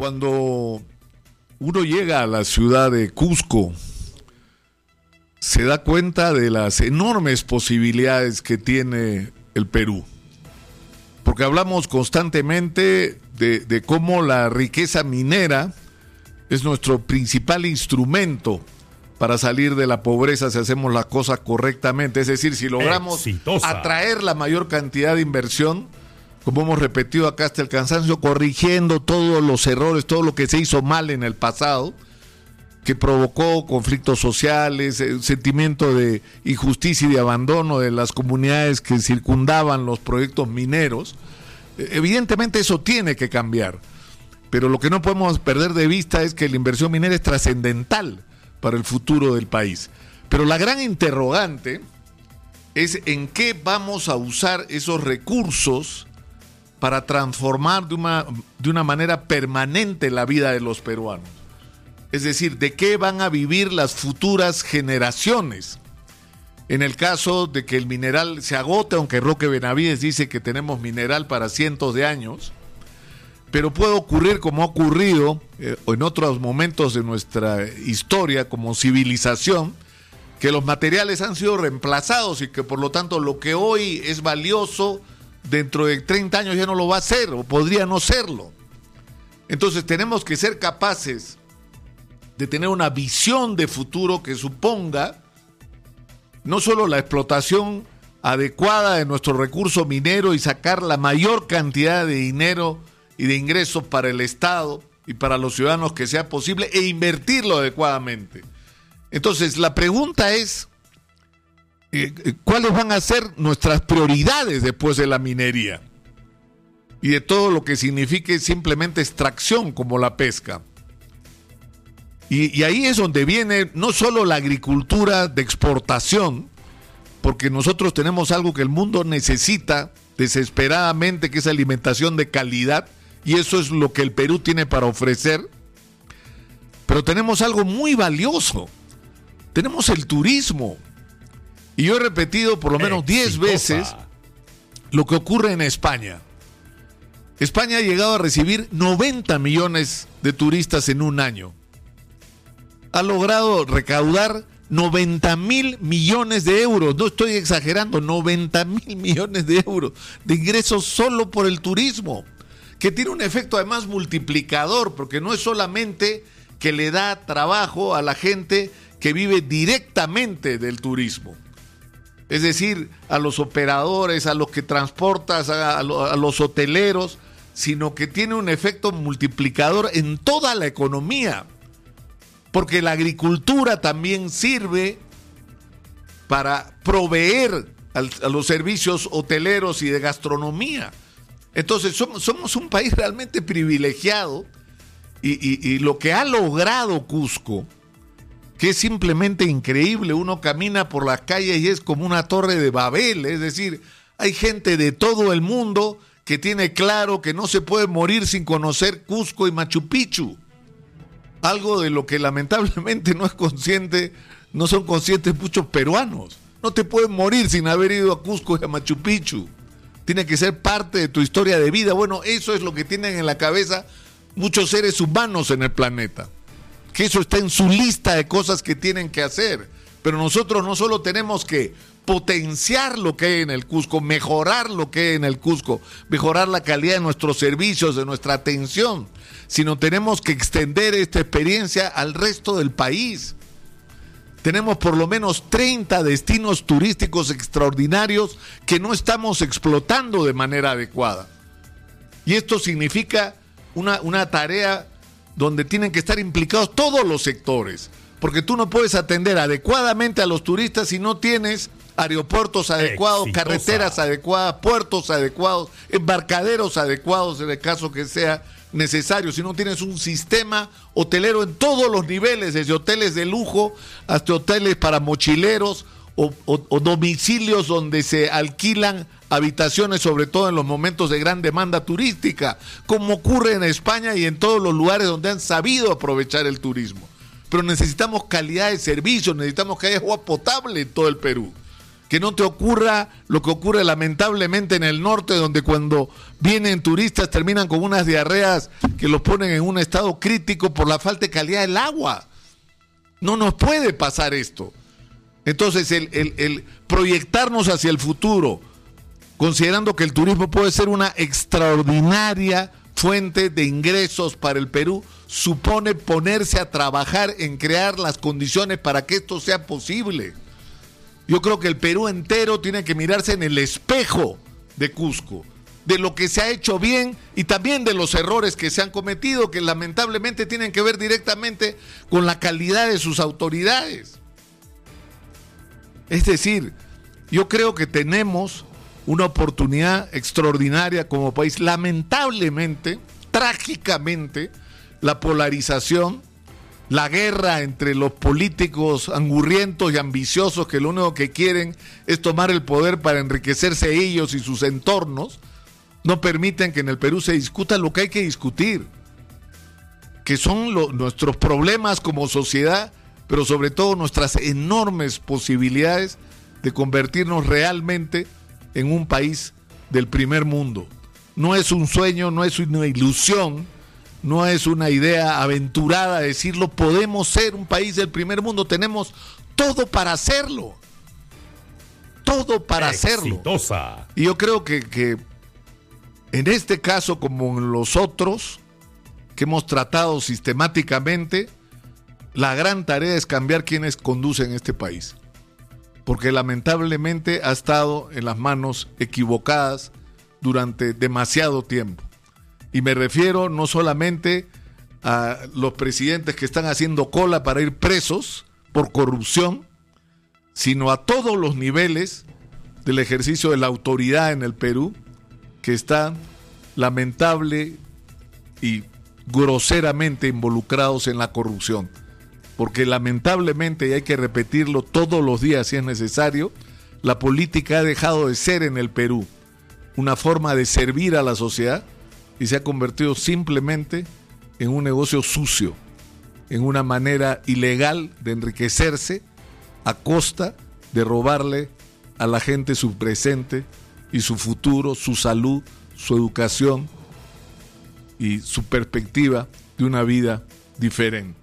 Cuando uno llega a la ciudad de Cusco, se da cuenta de las enormes posibilidades que tiene el Perú. Porque hablamos constantemente de, de cómo la riqueza minera es nuestro principal instrumento para salir de la pobreza si hacemos la cosa correctamente. Es decir, si logramos Exitosa. atraer la mayor cantidad de inversión, como hemos repetido acá hasta el cansancio, corrigiendo todos los errores, todo lo que se hizo mal en el pasado, que provocó conflictos sociales, eh, un sentimiento de injusticia y de abandono de las comunidades que circundaban los proyectos mineros. Eh, Evidentemente eso tiene que cambiar, pero lo que no podemos perder de vista es que la inversión minera es trascendental para el futuro del país. Pero la gran interrogante es en qué vamos a usar esos recursos para transformar de una, de una manera permanente la vida de los peruanos. Es decir, de qué van a vivir las futuras generaciones. En el caso de que el mineral se agote, aunque Roque Benavides dice que tenemos mineral para cientos de años, pero puede ocurrir como ha ocurrido eh, en otros momentos de nuestra historia como civilización, que los materiales han sido reemplazados y que por lo tanto lo que hoy es valioso dentro de 30 años ya no lo va a ser o podría no serlo. Entonces tenemos que ser capaces de tener una visión de futuro que suponga no solo la explotación adecuada de nuestro recurso minero y sacar la mayor cantidad de dinero y de ingresos para el Estado y para los ciudadanos que sea posible e invertirlo adecuadamente. Entonces, la pregunta es, eh, eh, ¿cuáles van a ser nuestras prioridades después de la minería? Y de todo lo que signifique simplemente extracción como la pesca. Y, y ahí es donde viene no solo la agricultura de exportación, porque nosotros tenemos algo que el mundo necesita desesperadamente, que es alimentación de calidad, y eso es lo que el Perú tiene para ofrecer. Pero tenemos algo muy valioso. Tenemos el turismo. Y yo he repetido por lo menos 10 Exitosa. veces lo que ocurre en España. España ha llegado a recibir 90 millones de turistas en un año. Ha logrado recaudar 90 mil millones de euros. No estoy exagerando, 90 mil millones de euros de ingresos solo por el turismo. Que tiene un efecto además multiplicador, porque no es solamente que le da trabajo a la gente que vive directamente del turismo es decir, a los operadores, a los que transportas, a, a lo- a los hoteleros, sino que tiene un efecto multiplicador en toda la economía. Porque la agricultura también sirve para proveer a los servicios hoteleros y de gastronomía. Entonces somos, un país realmente privilegiado y- y lo que ha logrado Cusco, que es simplemente increíble. Uno camina por las calles y es como una torre de Babel. Es decir, hay gente de todo el mundo que tiene claro que no se puede morir sin conocer Cusco y Machu Picchu. Algo de lo que lamentablemente no es consciente, no son conscientes muchos peruanos. No te puedes morir sin haber ido a Cusco y a Machu Picchu. Tiene que ser parte de tu historia de vida. Bueno, eso es lo que tienen en la cabeza muchos seres humanos en el planeta que eso está en su lista de cosas que tienen que hacer. Pero nosotros no solo tenemos que potenciar lo que hay en el Cusco, mejorar lo que hay en el Cusco, mejorar la calidad de nuestros servicios, de nuestra atención, sino tenemos que extender esta experiencia al resto del país. Tenemos por lo menos 30 destinos turísticos extraordinarios que no estamos explotando de manera adecuada. Y esto significa una, una tarea donde tienen que estar implicados todos los sectores, porque tú no puedes atender adecuadamente a los turistas si no tienes aeropuertos adecuados, Exitosa. carreteras adecuadas, puertos adecuados, embarcaderos adecuados en el caso que sea necesario, si no tienes un sistema hotelero en todos los niveles, desde hoteles de lujo hasta hoteles para mochileros o, domicilios donde se alquilan habitaciones, sobre todo en los momentos de gran demanda turística, como ocurre en España y en todos los lugares donde han sabido aprovechar el turismo. Pero necesitamos calidad de servicio, necesitamos que haya agua potable en todo el Perú. que no te ocurra lo que ocurre lamentablemente en el norte, donde cuando vienen turistas terminan con unas diarreas que los ponen en un estado crítico por la falta de calidad del agua. No nos puede pasar esto. Entonces, el, proyectarnos hacia el futuro, considerando que el turismo puede ser una extraordinaria fuente de ingresos para el Perú, supone ponerse a trabajar en crear las condiciones para que esto sea posible. Yo creo que el Perú entero tiene que mirarse en el espejo de Cusco, de lo que se ha hecho bien y también de los errores que se han cometido, que lamentablemente tienen que ver directamente con la calidad de sus autoridades. Es decir, yo creo que tenemos una oportunidad extraordinaria como país. Lamentablemente, trágicamente, la polarización la guerra entre los políticos angurrientos y ambiciosos que lo único que quieren es tomar el poder para enriquecerse ellos y sus entornos, no permiten que en el Perú se discuta lo que hay que discutir, que son nuestros problemas como sociedad, pero sobre todo nuestras enormes posibilidades de convertirnos realmente en un país del primer mundo. No es un sueño, no es una ilusión, no es una idea aventurada decirlo, podemos ser un país del primer mundo, tenemos todo para hacerlo. Todo para hacerlo. Y yo creo que, que en este caso, como en los otros que hemos tratado sistemáticamente, la gran tarea es cambiar quienes conducen este país. Porque lamentablemente ha estado en las manos equivocadas durante demasiado tiempo. Y me refiero no solamente a los presidentes que están haciendo cola para ir presos por corrupción, sino a todos los niveles del ejercicio de la autoridad en el Perú, que están lamentable y groseramente involucrados en la corrupción. Porque lamentablemente, y hay que repetirlo todos los días si es necesario, la política ha dejado de ser en el Perú una forma de servir a la sociedad, y se ha convertido simplemente en un negocio sucio, en una manera ilegal de enriquecerse a costa de robarle a la gente su presente y su futuro, su salud, su educación y su perspectiva de una vida diferente.